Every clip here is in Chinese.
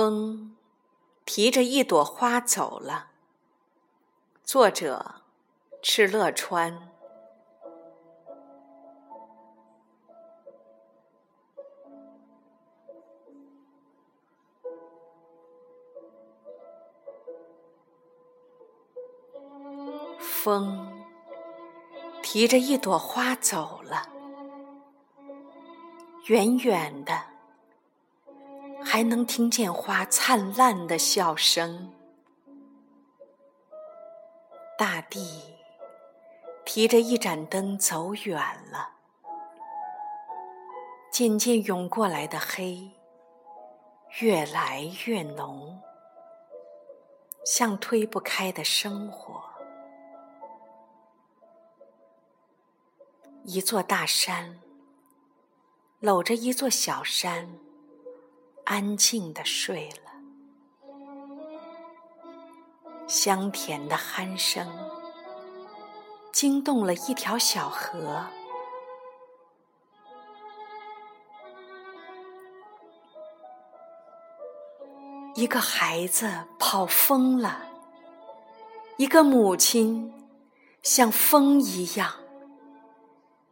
风提着一朵花走了。作者：敕勒川。风提着一朵花走了，远远的。还能听见花灿烂的笑声，大地提着一盏灯走远了，渐渐涌过来的黑越来越浓，像推不开的生活。一座大山搂着一座小山。安静的睡了，香甜的鼾声惊动了一条小河。一个孩子跑疯了，一个母亲像风一样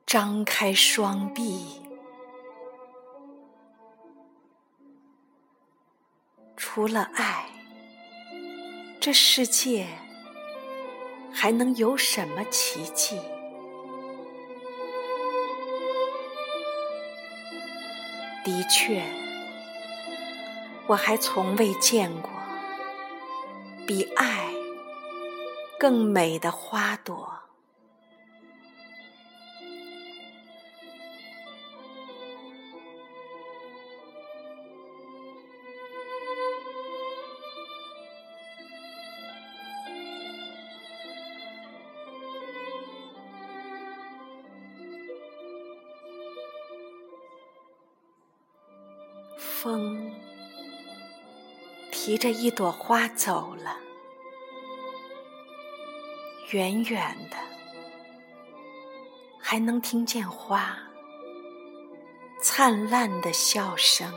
张开双臂。除了爱，这世界还能有什么奇迹？的确，我还从未见过比爱更美的花朵。风提着一朵花走了，远远的还能听见花灿烂的笑声。